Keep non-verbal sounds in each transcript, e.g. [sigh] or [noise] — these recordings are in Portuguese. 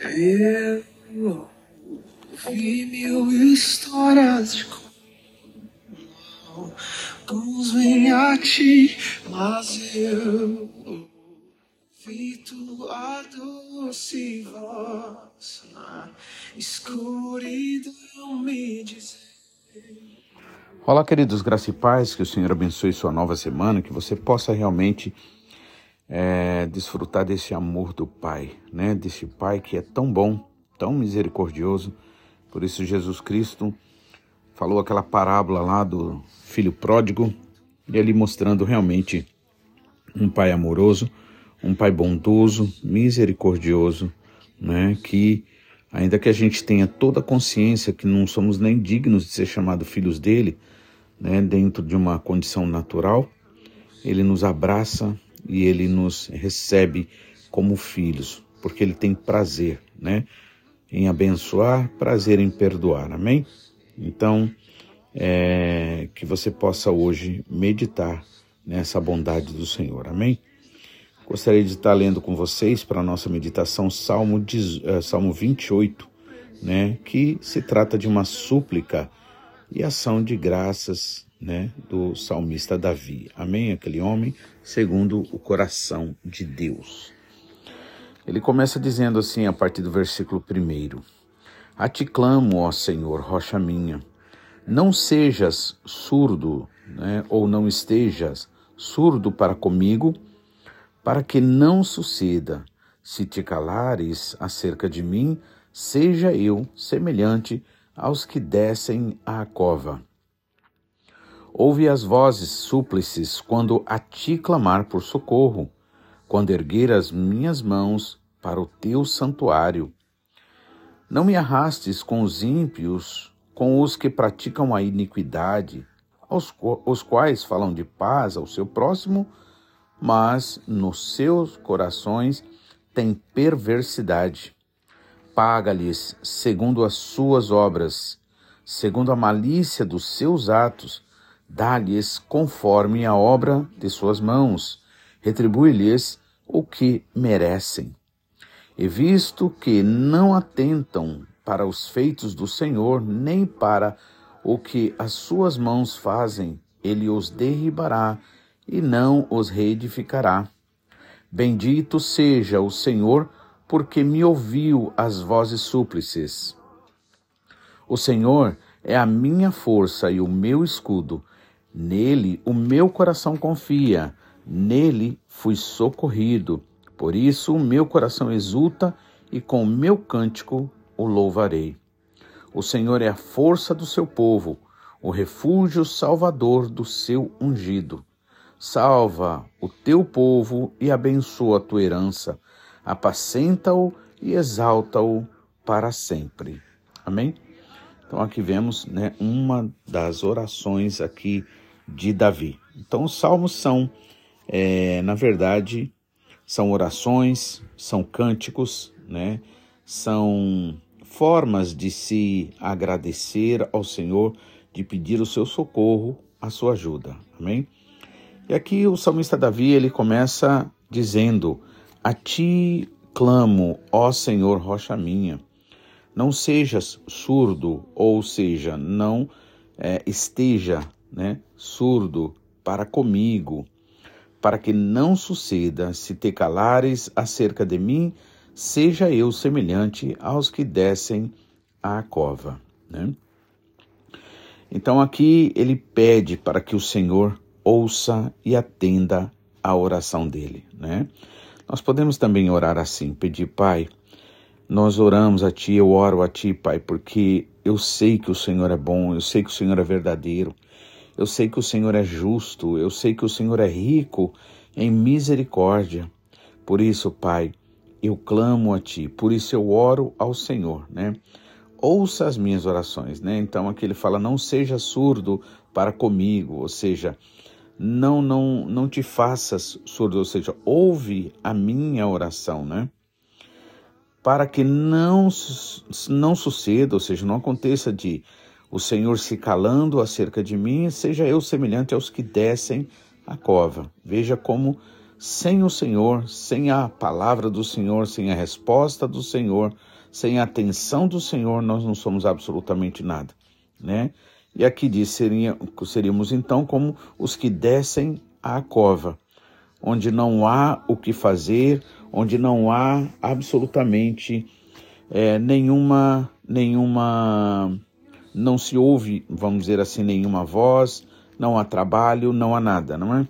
Eu ouvi mil histórias de como uns vêm a ti, mas eu ouvi tua doce voz na escuridão me dizer. Olá, queridos graça e paz, que o Senhor abençoe sua nova semana, que você possa realmente é, desfrutar desse amor do Pai, né? Desse Pai que é tão bom, tão misericordioso. Por isso Jesus Cristo falou aquela parábola lá do filho pródigo e ali mostrando realmente um Pai amoroso, um Pai bondoso, misericordioso, né? Que ainda que a gente tenha toda a consciência que não somos nem dignos de ser chamados filhos dele, né? Dentro de uma condição natural, ele nos abraça, e ele nos recebe como filhos, porque ele tem prazer, né? Em abençoar, prazer em perdoar, amém? Então, é, que você possa hoje meditar nessa bondade do Senhor, amém? Gostaria de estar lendo com vocês para a nossa meditação Salmo, uh, Salmo 28, né? Que se trata de uma súplica e ação de graças né, do salmista Davi. Amém? Aquele homem segundo o coração de Deus. Ele começa dizendo assim, a partir do versículo 1: A ti clamo, ó Senhor, rocha minha, não sejas surdo, né, ou não estejas surdo para comigo, para que não suceda, se te calares acerca de mim, seja eu semelhante aos que descem à cova. Ouve as vozes súplices quando a ti clamar por socorro, quando erguer as minhas mãos para o teu santuário. Não me arrastes com os ímpios, com os que praticam a iniquidade, aos, os quais falam de paz ao seu próximo, mas nos seus corações têm perversidade. Paga-lhes segundo as suas obras, segundo a malícia dos seus atos, dá-lhes conforme a obra de suas mãos, retribui-lhes o que merecem. E visto que não atentam para os feitos do Senhor, nem para o que as suas mãos fazem, ele os derribará e não os reedificará. Bendito seja o Senhor, porque me ouviu as vozes súplices. O Senhor é a minha força e o meu escudo. Nele o meu coração confia, nele fui socorrido. Por isso o meu coração exulta e com o meu cântico o louvarei. O Senhor é a força do seu povo, o refúgio salvador do seu ungido. Salva o teu povo e abençoa a tua herança. Apacenta-o e exalta-o para sempre. Amém? Então aqui vemos né, uma das orações aqui de Davi. Então os salmos são, é, na verdade, são orações, são cânticos, né? São formas de se agradecer ao Senhor, de pedir o seu socorro, a sua ajuda. Amém? E aqui o salmista Davi, ele começa dizendo: A ti clamo, ó Senhor, rocha minha. Não sejas surdo, ou seja, não é, esteja né, surdo para comigo, para que não suceda, se te calares acerca de mim, seja eu semelhante aos que descem à cova. Né? Então aqui ele pede para que o Senhor ouça e atenda a oração dele. Né? Nós podemos também orar assim, pedir, Pai, nós oramos a Ti, eu oro a Ti, Pai, porque eu sei que o Senhor é bom, eu sei que o Senhor é verdadeiro, eu sei que o Senhor é justo, eu sei que o Senhor é rico em misericórdia. Por isso, Pai, eu clamo a Ti, por isso eu oro ao Senhor, né? Ouça as minhas orações, né? Então aqui ele fala: não seja surdo para comigo, ou seja, não não não te faças surdo, ou seja, ouve a minha oração, né? para que não, não suceda, ou seja, não aconteça de o Senhor se calando acerca de mim, seja eu semelhante aos que descem a cova. Veja como sem o Senhor, sem a palavra do Senhor, sem a resposta do Senhor, sem a atenção do Senhor, nós não somos absolutamente nada, né? E aqui diz, seríamos então como os que descem à cova, onde não há o que fazer, onde não há absolutamente é, nenhuma, nenhuma, não se ouve, vamos dizer assim, nenhuma voz, não há trabalho, não há nada, não é?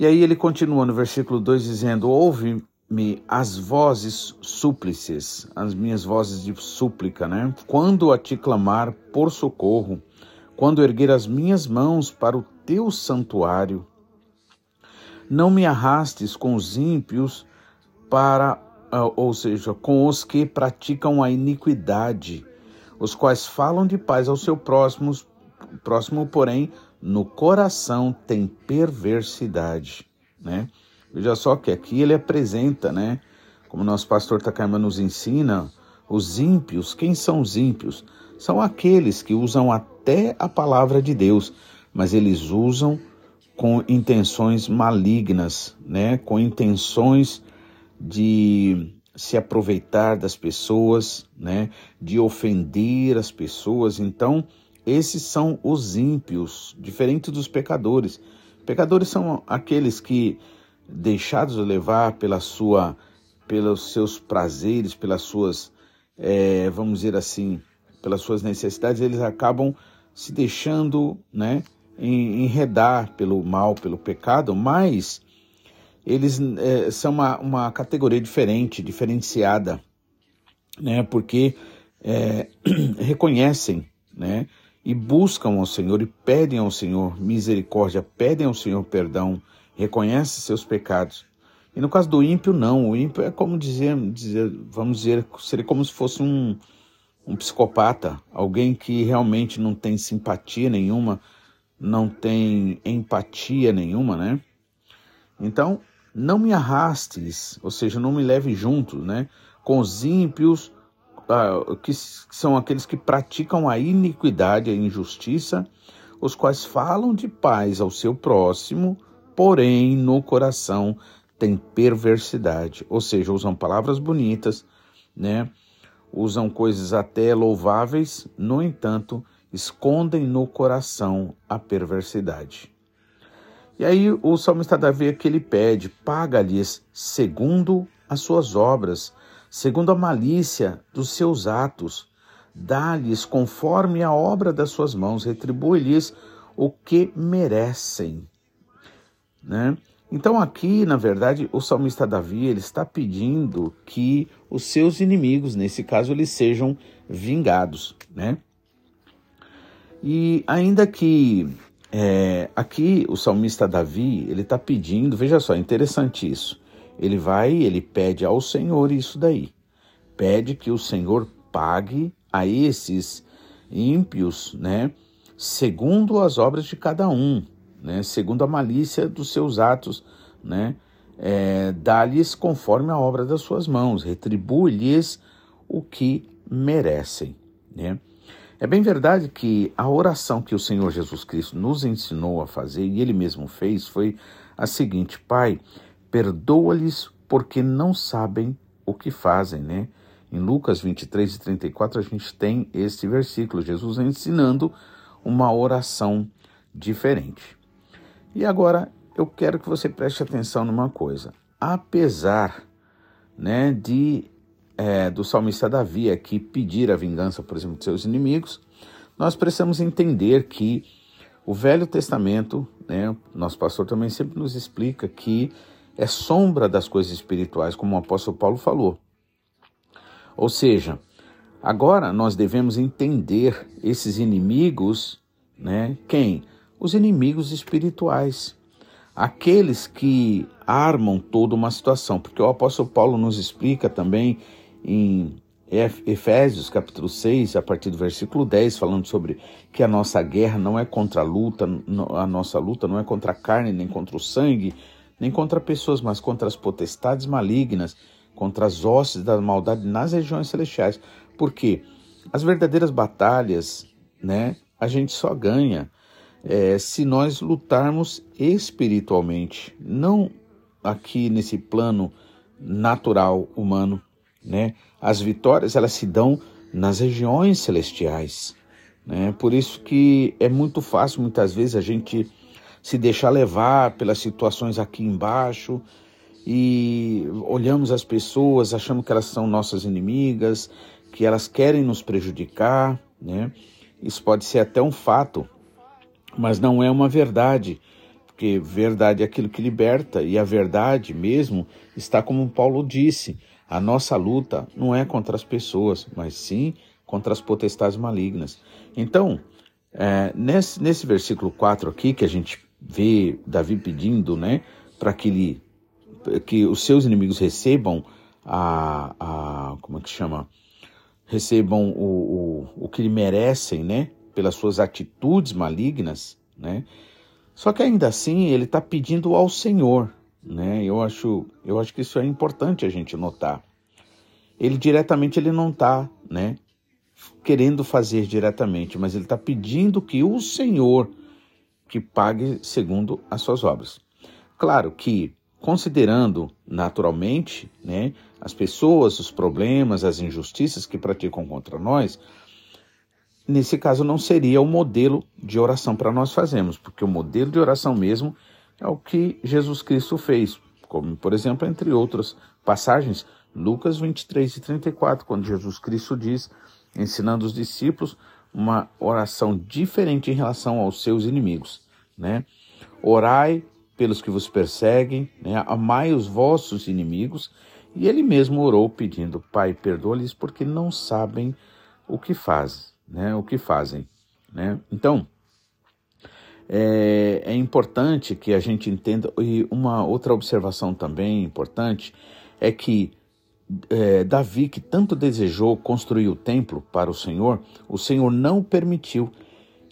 E aí ele continua no versículo 2 dizendo: Ouve-me as vozes súplices, as minhas vozes de súplica, né? Quando a te clamar por socorro, quando erguer as minhas mãos para o teu santuário. Não me arrastes com os ímpios para, ah, ou seja, com os que praticam a iniquidade, os quais falam de paz ao seu próximo, próximo, porém, no coração tem perversidade, né? Veja só que aqui ele apresenta, né? Como nosso pastor Takayama nos ensina, os ímpios, quem são os ímpios? São aqueles que usam até a palavra de Deus, mas eles usam com intenções malignas, né? Com intenções de se aproveitar das pessoas, né? De ofender as pessoas. Então, esses são os ímpios, diferente dos pecadores. Pecadores são aqueles que, deixados levar pela sua, pelos seus prazeres, pelas suas, é, vamos dizer assim, pelas suas necessidades, eles acabam se deixando, né, enredar pelo mal, pelo pecado, mas eles é, são uma, uma categoria diferente, diferenciada, né, porque é, [clears throat] reconhecem, né, e buscam ao Senhor e pedem ao Senhor misericórdia, pedem ao Senhor perdão, reconhecem seus pecados. E no caso do ímpio, não. O ímpio é como dizer, dizer vamos dizer, seria como se fosse um, um psicopata, alguém que realmente não tem simpatia nenhuma, não tem empatia nenhuma, né? Então, não me arrastes, ou seja, não me leve junto, né? Com os ímpios, uh, que são aqueles que praticam a iniquidade, a injustiça, os quais falam de paz ao seu próximo, porém no coração tem perversidade, ou seja, usam palavras bonitas, né? Usam coisas até louváveis, no entanto, escondem no coração a perversidade. E aí o salmista Davi aqui ele pede: paga-lhes segundo as suas obras, segundo a malícia dos seus atos. Dá-lhes conforme a obra das suas mãos, retribui-lhes o que merecem. Né? Então aqui, na verdade, o salmista Davi ele está pedindo que os seus inimigos, nesse caso, eles sejam vingados, né? E ainda que é, aqui o salmista Davi ele está pedindo, veja só, interessante isso. Ele vai, ele pede ao Senhor isso daí. Pede que o Senhor pague a esses ímpios, né, segundo as obras de cada um, né, segundo a malícia dos seus atos, né, é, dá-lhes conforme a obra das suas mãos, retribui-lhes o que merecem, né. É bem verdade que a oração que o Senhor Jesus Cristo nos ensinou a fazer, e ele mesmo fez, foi a seguinte: Pai, perdoa-lhes porque não sabem o que fazem, né? Em Lucas 23 e 34 a gente tem este versículo, Jesus ensinando uma oração diferente. E agora eu quero que você preste atenção numa coisa. Apesar né, de é, do salmista Davi aqui pedir a vingança, por exemplo, de seus inimigos, nós precisamos entender que o Velho Testamento, né, nosso pastor também sempre nos explica que é sombra das coisas espirituais, como o apóstolo Paulo falou. Ou seja, agora nós devemos entender esses inimigos, né? Quem? Os inimigos espirituais. Aqueles que armam toda uma situação, porque o apóstolo Paulo nos explica também em Efésios capítulo 6, a partir do versículo 10, falando sobre que a nossa guerra não é contra a luta, a nossa luta não é contra a carne, nem contra o sangue, nem contra pessoas, mas contra as potestades malignas, contra as hostes da maldade nas regiões celestiais. Porque as verdadeiras batalhas, né, a gente só ganha é, se nós lutarmos espiritualmente, não aqui nesse plano natural humano, né? As vitórias elas se dão nas regiões celestiais, né? Por isso que é muito fácil muitas vezes a gente se deixar levar pelas situações aqui embaixo e olhamos as pessoas, achamos que elas são nossas inimigas, que elas querem nos prejudicar, né? Isso pode ser até um fato, mas não é uma verdade, porque verdade é aquilo que liberta e a verdade mesmo está como Paulo disse, a nossa luta não é contra as pessoas, mas sim contra as potestades malignas. Então, é, nesse, nesse versículo 4 aqui, que a gente vê Davi pedindo, né, para que, ele, que os seus inimigos recebam a, a como é que chama? Recebam o, o, o que lhe merecem, né, pelas suas atitudes malignas, né? Só que ainda assim ele está pedindo ao Senhor, né? Eu acho, eu acho que isso é importante a gente notar. Ele diretamente ele não está, né? Querendo fazer diretamente, mas ele está pedindo que o Senhor que pague segundo as suas obras. Claro que considerando naturalmente, né, as pessoas, os problemas, as injustiças que praticam contra nós, nesse caso não seria o modelo de oração para nós fazermos, porque o modelo de oração mesmo é o que Jesus Cristo fez, como por exemplo, entre outras passagens, Lucas 23 e 34, quando Jesus Cristo diz, ensinando os discípulos uma oração diferente em relação aos seus inimigos, né? Orai pelos que vos perseguem, né? amai os vossos inimigos, e ele mesmo orou pedindo, Pai, perdoa-lhes porque não sabem o que fazem né, o que fazem. Né? Então, é, é, importante que a gente entenda, e uma outra observação também importante é que é, Davi, que tanto desejou construir o templo para o Senhor, o Senhor não permitiu.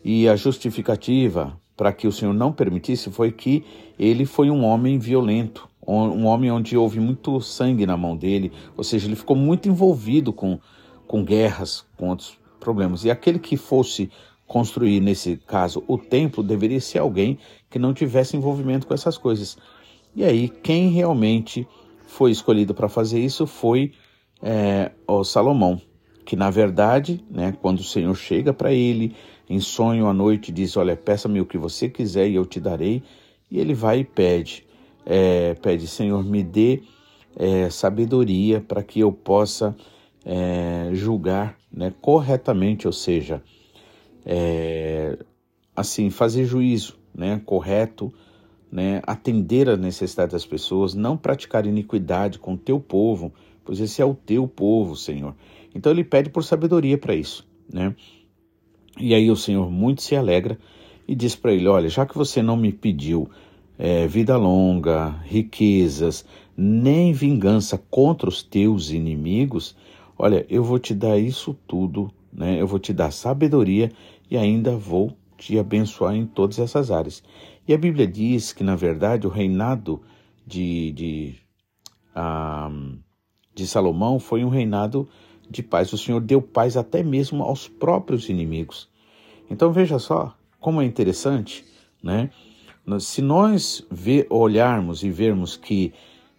E a justificativa para que o Senhor não permitisse foi que ele foi um homem violento, um homem onde houve muito sangue na mão dele, ou seja, ele ficou muito envolvido com, com guerras com outros problemas. E aquele que fosse construir, nesse caso, o templo, deveria ser alguém que não tivesse envolvimento com essas coisas. E aí, quem realmente foi escolhido para fazer isso foi é, o Salomão, que na verdade, né, quando o Senhor chega para ele em sonho à noite, diz: Olha, peça-me o que você quiser e eu te darei. E ele vai e pede, é, pede, Senhor, me dê é, sabedoria para que eu possa é, julgar né, corretamente, ou seja, é, assim fazer juízo, né, correto, né, atender às necessidades das pessoas, não praticar iniquidade com o teu povo, pois esse é o teu povo, Senhor. Então ele pede por sabedoria para isso, né? E aí o Senhor muito se alegra e diz para ele: Olha, já que você não me pediu é, vida longa, riquezas, nem vingança contra os teus inimigos, Olha, eu vou te dar isso tudo, né? Eu vou te dar sabedoria e ainda vou te abençoar em todas essas áreas. E a Bíblia diz que, na verdade, o reinado de, de, um, de Salomão foi um reinado de paz. O Senhor deu paz até mesmo aos próprios inimigos. Então veja só como é interessante, né? Se nós ver, olharmos e vermos que,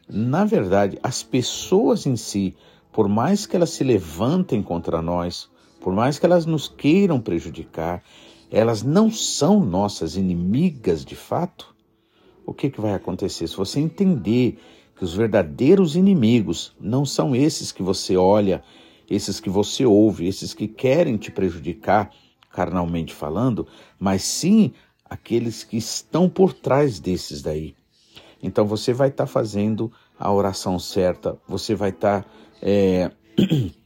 na verdade, as pessoas em si por mais que elas se levantem contra nós, por mais que elas nos queiram prejudicar, elas não são nossas inimigas de fato. O que, que vai acontecer? Se você entender que os verdadeiros inimigos não são esses que você olha, esses que você ouve, esses que querem te prejudicar, carnalmente falando, mas sim aqueles que estão por trás desses daí. Então você vai estar tá fazendo a oração certa, você vai estar tá é, [clears throat]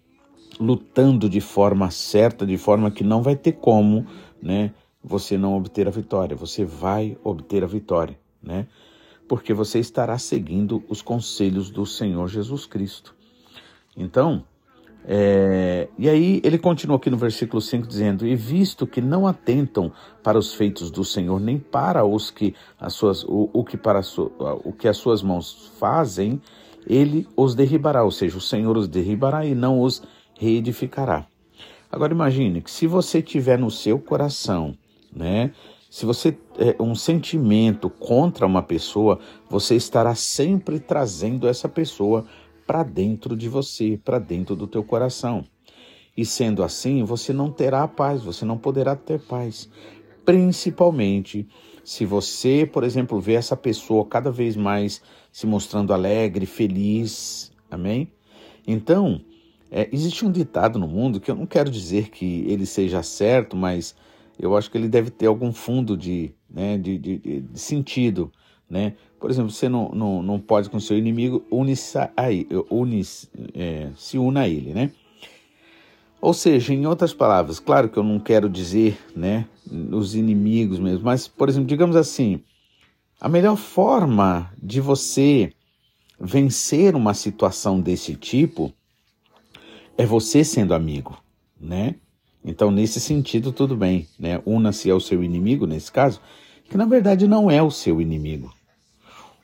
lutando de forma certa, de forma que não vai ter como, né, você não obter a vitória. Você vai obter a vitória, né? Porque você estará seguindo os conselhos do Senhor Jesus Cristo. Então, é, e aí ele continua aqui no versículo 5 dizendo: E visto que não atentam para os feitos do Senhor, nem para os que as suas, o, o que para o que as suas mãos fazem, ele os derribará, ou seja, o Senhor os derribará e não os reedificará. Agora imagine que se você tiver no seu coração, né, se você é um sentimento contra uma pessoa, você estará sempre trazendo essa pessoa para dentro de você, para dentro do teu coração. E sendo assim, você não terá paz, você não poderá ter paz. Principalmente se você, por exemplo, vê essa pessoa cada vez mais se mostrando alegre, feliz, amém? Então, é, existe um ditado no mundo que eu não quero dizer que ele seja certo, mas eu acho que ele deve ter algum fundo de, né, de, de, de sentido, né? Por exemplo, você não, não, não pode com seu inimigo a, une, é, se una a ele, né? Ou seja, em outras palavras, claro que eu não quero dizer, né, os inimigos mesmo, mas, por exemplo, digamos assim, a melhor forma de você vencer uma situação desse tipo é você sendo amigo, né? Então, nesse sentido, tudo bem, né? Una-se ao seu inimigo, nesse caso, que na verdade não é o seu inimigo.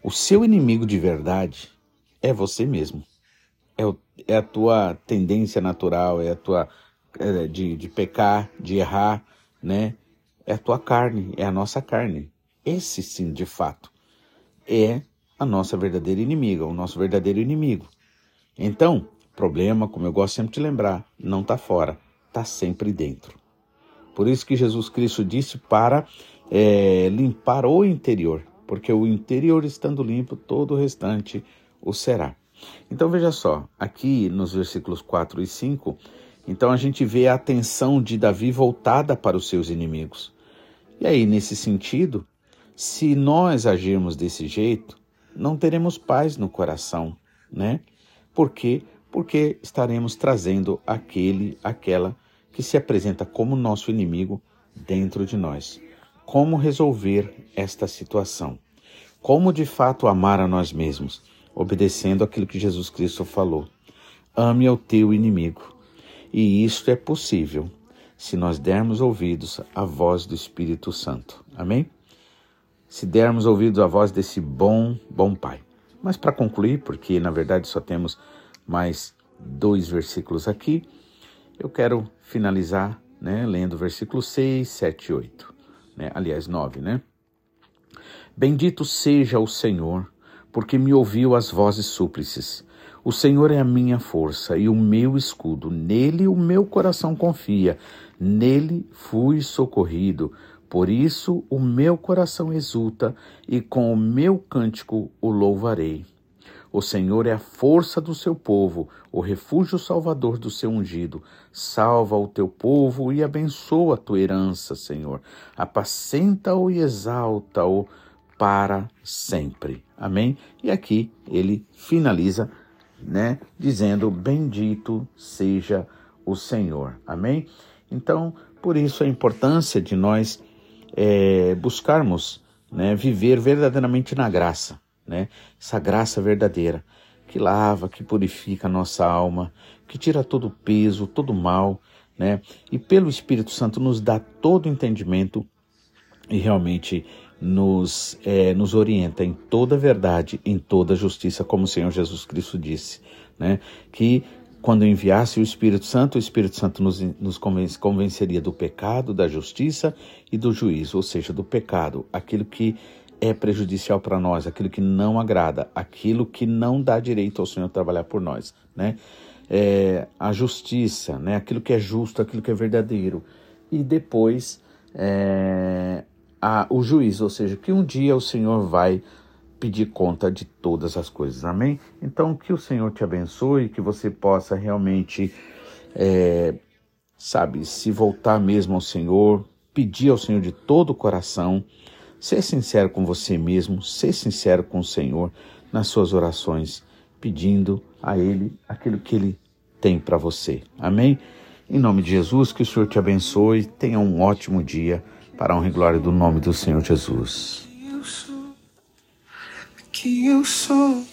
O seu inimigo de verdade é você mesmo. É, o, é a tua tendência natural, é a tua é, de, de pecar, de errar, né? É a tua carne, é a nossa carne. Esse sim, de fato, é a nossa verdadeira inimiga, o nosso verdadeiro inimigo. Então, problema, como eu gosto sempre de lembrar, não está fora, está sempre dentro. Por isso que Jesus Cristo disse para é, limpar o interior, porque o interior estando limpo, todo o restante o será. Então veja só, aqui nos versículos 4 e 5, então a gente vê a atenção de Davi voltada para os seus inimigos. E aí, nesse sentido, se nós agirmos desse jeito, não teremos paz no coração, né? Por quê? Porque estaremos trazendo aquele, aquela que se apresenta como nosso inimigo dentro de nós. Como resolver esta situação? Como de fato amar a nós mesmos, obedecendo aquilo que Jesus Cristo falou? Ame ao teu inimigo. E isto é possível se nós dermos ouvidos à voz do Espírito Santo. Amém? Se dermos ouvidos à voz desse bom, bom Pai. Mas para concluir, porque na verdade só temos mais dois versículos aqui, eu quero finalizar né, lendo versículos 6, 7 e 8. Né? Aliás, 9, né? Bendito seja o Senhor, porque me ouviu as vozes súplices. O Senhor é a minha força e o meu escudo. Nele o meu coração confia. Nele fui socorrido. Por isso o meu coração exulta e com o meu cântico o louvarei. O Senhor é a força do seu povo, o refúgio salvador do seu ungido. Salva o teu povo e abençoa a tua herança, Senhor. Apacenta-o e exalta-o para sempre. Amém? E aqui ele finaliza, né, dizendo: Bendito seja o Senhor. Amém? Então, por isso a importância de nós é, buscarmos né, viver verdadeiramente na graça né? Essa graça verdadeira que lava, que purifica a nossa alma, que tira todo o peso, todo o mal, né? E pelo Espírito Santo nos dá todo o entendimento e realmente nos, é, nos orienta em toda verdade, em toda justiça, como o Senhor Jesus Cristo disse, né? Que quando enviasse o Espírito Santo, o Espírito Santo nos, nos convenceria do pecado, da justiça e do juízo, ou seja, do pecado, aquilo que é prejudicial para nós, aquilo que não agrada, aquilo que não dá direito ao Senhor trabalhar por nós, né? É, a justiça, né? Aquilo que é justo, aquilo que é verdadeiro. E depois é, a, o juízo, ou seja, que um dia o Senhor vai pedir conta de todas as coisas, amém? Então que o Senhor te abençoe, que você possa realmente, é, sabe, se voltar mesmo ao Senhor, pedir ao Senhor de todo o coração Ser sincero com você mesmo, ser sincero com o Senhor nas suas orações, pedindo a Ele aquilo que Ele tem para você. Amém? Em nome de Jesus, que o Senhor te abençoe. Tenha um ótimo dia para a honra e glória do nome do Senhor Jesus. Que eu sou, que eu sou.